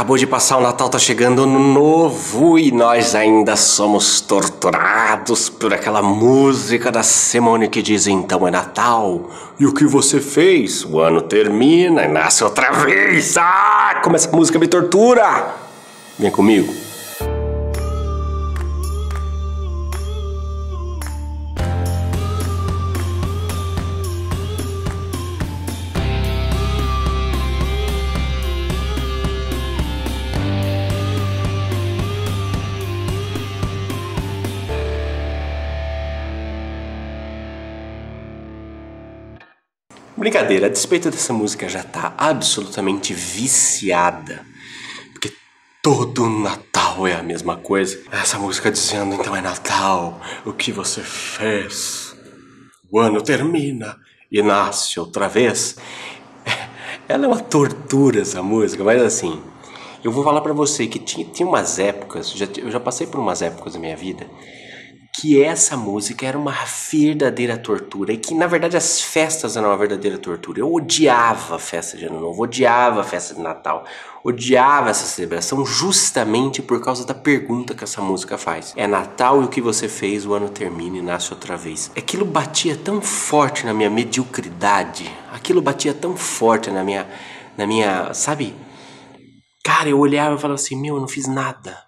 Acabou de passar o Natal, tá chegando ano novo e nós ainda somos torturados por aquela música da Simone que diz então é Natal. E o que você fez? O ano termina e nasce outra vez. Ah, como essa música me tortura! Vem comigo. Brincadeira, a despeito dessa música já tá absolutamente viciada. Porque todo Natal é a mesma coisa. Essa música dizendo, então é Natal, o que você fez? O ano termina e nasce outra vez. Ela é uma tortura essa música, mas assim, eu vou falar para você que tinha, tinha umas épocas, já, eu já passei por umas épocas da minha vida que essa música era uma verdadeira tortura e que na verdade as festas eram uma verdadeira tortura. Eu odiava a festa de Ano Novo, odiava a festa de Natal, odiava essa celebração justamente por causa da pergunta que essa música faz. É Natal e o que você fez, o ano termina e nasce outra vez. Aquilo batia tão forte na minha mediocridade, aquilo batia tão forte na minha, na minha, sabe? Cara, eu olhava e falava assim: meu, eu não fiz nada,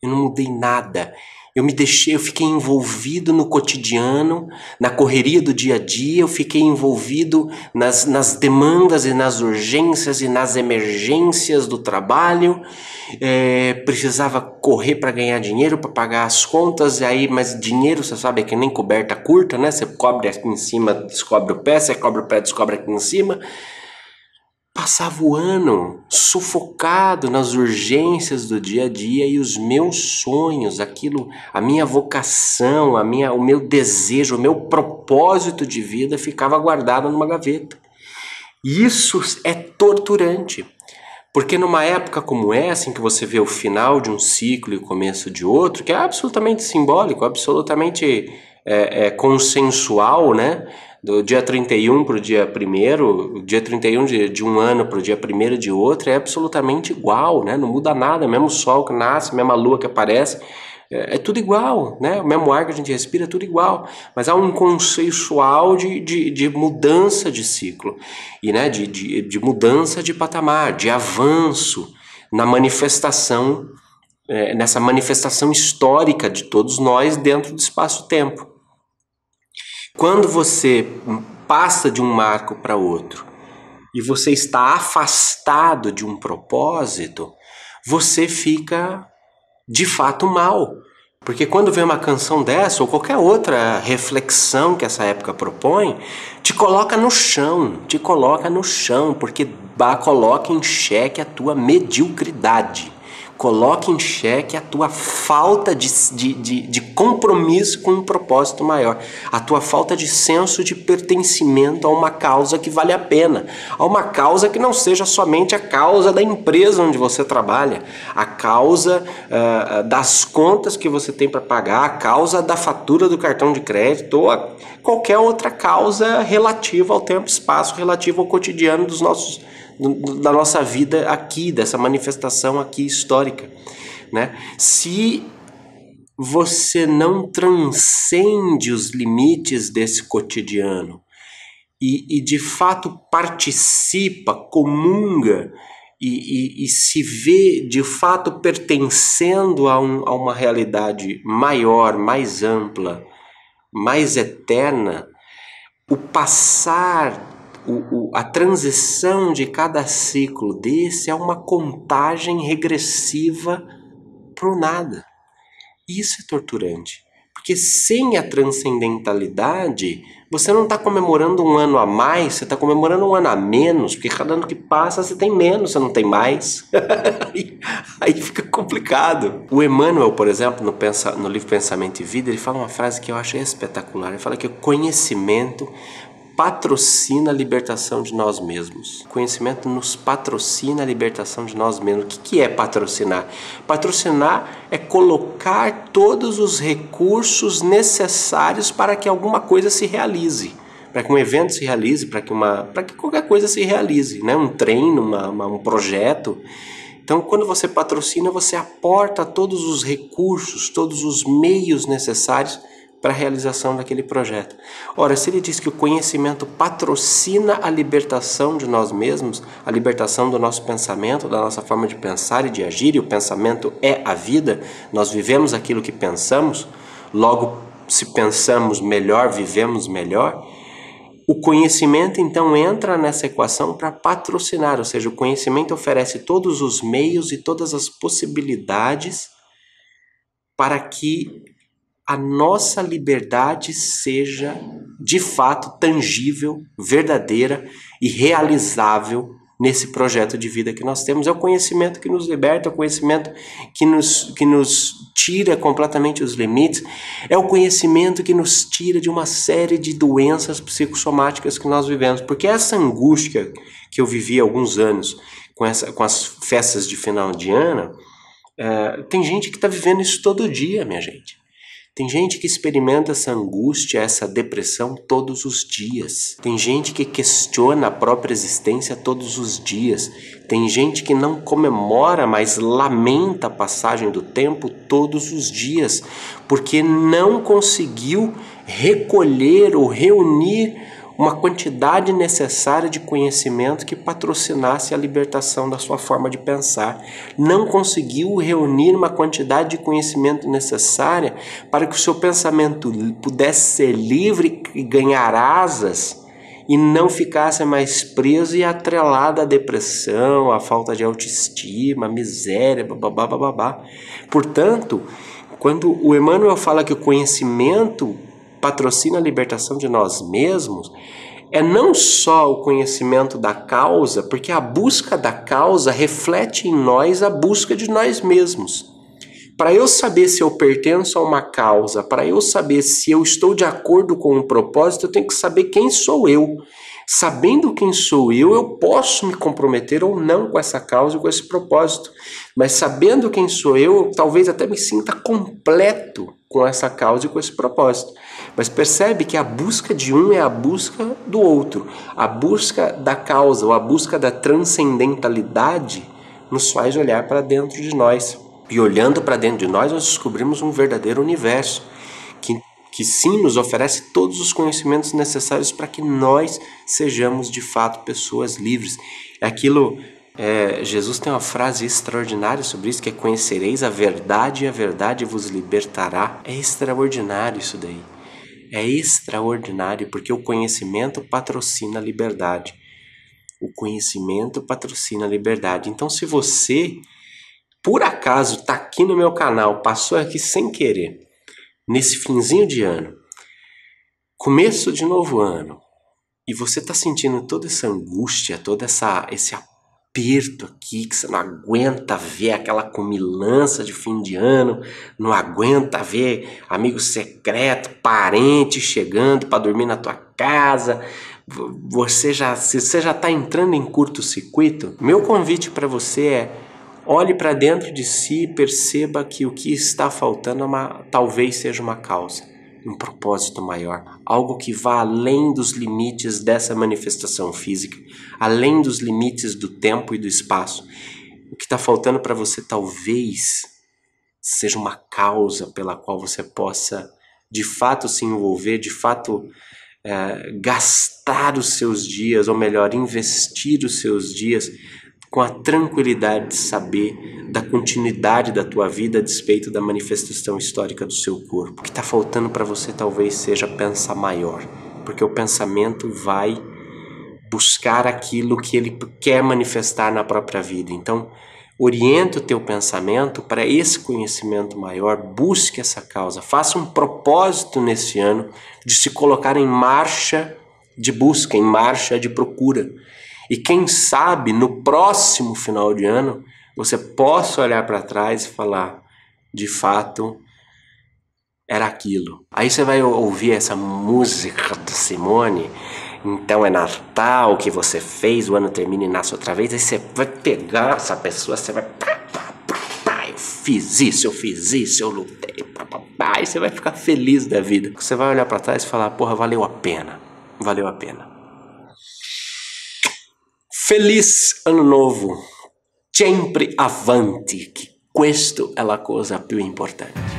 eu não mudei nada. Eu me deixei, eu fiquei envolvido no cotidiano, na correria do dia a dia, eu fiquei envolvido nas, nas demandas e nas urgências e nas emergências do trabalho. É, precisava correr para ganhar dinheiro, para pagar as contas, e aí, mas dinheiro, você sabe, é que nem coberta curta, né? Você cobre aqui em cima, descobre o pé, você cobre o pé, descobre aqui em cima passava o ano sufocado nas urgências do dia a dia e os meus sonhos, aquilo, a minha vocação, a minha, o meu desejo, o meu propósito de vida ficava guardado numa gaveta. Isso é torturante. Porque numa época como essa, em que você vê o final de um ciclo e o começo de outro, que é absolutamente simbólico, absolutamente é, é, consensual, né? Do dia 31 para o dia 1 dia 31 de, de um ano para o dia 1 de outro é absolutamente igual, né? Não muda nada, mesmo sol que nasce, mesma lua que aparece, é, é, tudo igual, né? O mesmo ar que a gente respira é tudo igual, mas há um conceitual de, de, de mudança de ciclo e né? de, de, de mudança de patamar, de avanço na manifestação, é, nessa manifestação histórica de todos nós dentro do espaço-tempo. Quando você passa de um marco para outro e você está afastado de um propósito, você fica de fato mal. Porque quando vem uma canção dessa, ou qualquer outra reflexão que essa época propõe, te coloca no chão, te coloca no chão, porque coloca em xeque a tua mediocridade coloque em xeque a tua falta de, de, de, de, compromisso com um propósito maior, a tua falta de senso de pertencimento a uma causa que vale a pena, a uma causa que não seja somente a causa da empresa onde você trabalha, a causa uh, das contas que você tem para pagar, a causa da fatura do cartão de crédito ou a qualquer outra causa relativa ao tempo e espaço, relativa ao cotidiano dos nossos da nossa vida aqui, dessa manifestação aqui histórica. Né? Se você não transcende os limites desse cotidiano e, e de fato participa, comunga e, e, e, se vê de fato pertencendo a, um, a uma realidade maior, mais ampla, mais eterna, o passar o, o, a transição de cada ciclo desse é uma contagem regressiva para o nada. Isso é torturante. Porque sem a transcendentalidade, você não está comemorando um ano a mais, você está comemorando um ano a menos, porque cada ano que passa você tem menos, você não tem mais. aí, aí, fica complicado. O Emmanuel, por exemplo, no, pensa, no livro Pensamento e Vida, ele fala uma frase que eu acho espetacular. Ele fala que o conhecimento patrocina a libertação de nós mesmos. O conhecimento nos patrocina a libertação de nós mesmos. O que é patrocinar? Patrocinar é colocar todos os recursos necessários para que alguma coisa se realize. Para que um evento se realize, para que, uma, que qualquer coisa se realize, né? um treino, uma, uma, um projeto. Então, quando você patrocina, você aporta todos os recursos, todos os meios necessários para a realização daquele projeto. Ora, se ele diz que o conhecimento patrocina a libertação de nós mesmos, a libertação do nosso pensamento, da nossa forma de pensar e de agir, e o pensamento é a vida, nós vivemos aquilo que pensamos, logo, se pensamos melhor, vivemos melhor. O conhecimento então entra nessa equação para patrocinar, ou seja, o conhecimento oferece todos os meios e todas as possibilidades para que a nossa liberdade seja de fato tangível, verdadeira e realizável nesse projeto de vida que nós temos. É o conhecimento que nos liberta, é o conhecimento que nos, que nos tira completamente os limites, é o conhecimento que nos tira de uma série de doenças psicossomáticas que nós vivemos. Porque essa angústia que eu vivi há alguns anos com, essa, com as festas de final de ano, é, tem gente que está vivendo isso todo dia, minha gente. Tem gente que experimenta essa angústia, essa depressão todos os dias. Tem gente que questiona a própria existência todos os dias. Tem gente que não comemora, mas lamenta a passagem do tempo todos os dias, porque não conseguiu recolher ou reunir uma quantidade necessária de conhecimento que patrocinasse a libertação da sua forma de pensar. Não conseguiu reunir uma quantidade de conhecimento necessária para que o seu pensamento pudesse ser livre e ganhar asas e não ficasse mais preso e atrelado à depressão, à falta de autoestima, à miséria, babá, babá. Portanto, quando o Emmanuel fala que o conhecimento patrocina a libertação de nós mesmos é não só o conhecimento da causa, porque a busca da causa reflete em nós a busca de nós mesmos. Para eu saber se eu pertenço a uma causa, para eu saber se eu estou de acordo com um propósito, eu tenho que saber quem sou eu. Sabendo quem sou eu, eu posso me comprometer ou não com essa causa e com esse propósito. Mas sabendo quem sou eu, talvez até me sinta completo com essa causa e com esse propósito. Mas percebe que a busca de um é a busca do outro. A busca da causa ou a busca da transcendentalidade nos faz olhar para dentro de nós. E olhando para dentro de nós, nós descobrimos um verdadeiro universo que que sim nos oferece todos os conhecimentos necessários para que nós sejamos de fato pessoas livres. É aquilo, é, Jesus tem uma frase extraordinária sobre isso, que é conhecereis a verdade e a verdade vos libertará. É extraordinário isso daí. É extraordinário porque o conhecimento patrocina a liberdade. O conhecimento patrocina a liberdade. Então, se você, por acaso, está aqui no meu canal, passou aqui sem querer, nesse finzinho de ano, começo de novo ano, e você está sentindo toda essa angústia, todo essa, esse aperto aqui, que você não aguenta ver aquela comilança de fim de ano, não aguenta ver amigo secreto, parente chegando para dormir na tua casa, você já, se você já está entrando em curto-circuito, meu convite para você é Olhe para dentro de si e perceba que o que está faltando é uma, talvez seja uma causa, um propósito maior, algo que vá além dos limites dessa manifestação física, além dos limites do tempo e do espaço. O que está faltando para você talvez seja uma causa pela qual você possa de fato se envolver, de fato é, gastar os seus dias, ou melhor, investir os seus dias com a tranquilidade de saber da continuidade da tua vida a despeito da manifestação histórica do seu corpo. O que está faltando para você talvez seja pensar maior, porque o pensamento vai buscar aquilo que ele quer manifestar na própria vida. Então, oriente o teu pensamento para esse conhecimento maior, busque essa causa, faça um propósito nesse ano de se colocar em marcha de busca, em marcha de procura e quem sabe no próximo final de ano você possa olhar para trás e falar: de fato, era aquilo. Aí você vai ouvir essa música da Simone. Então é Natal que você fez, o ano termina e nasce outra vez. Aí você vai pegar essa pessoa, você vai. Eu fiz isso, eu fiz isso, eu lutei. Aí você vai ficar feliz da vida. Você vai olhar para trás e falar: porra, valeu a pena. Valeu a pena. Feliz Ano Novo! sempre avanti, che questa è la cosa più importante.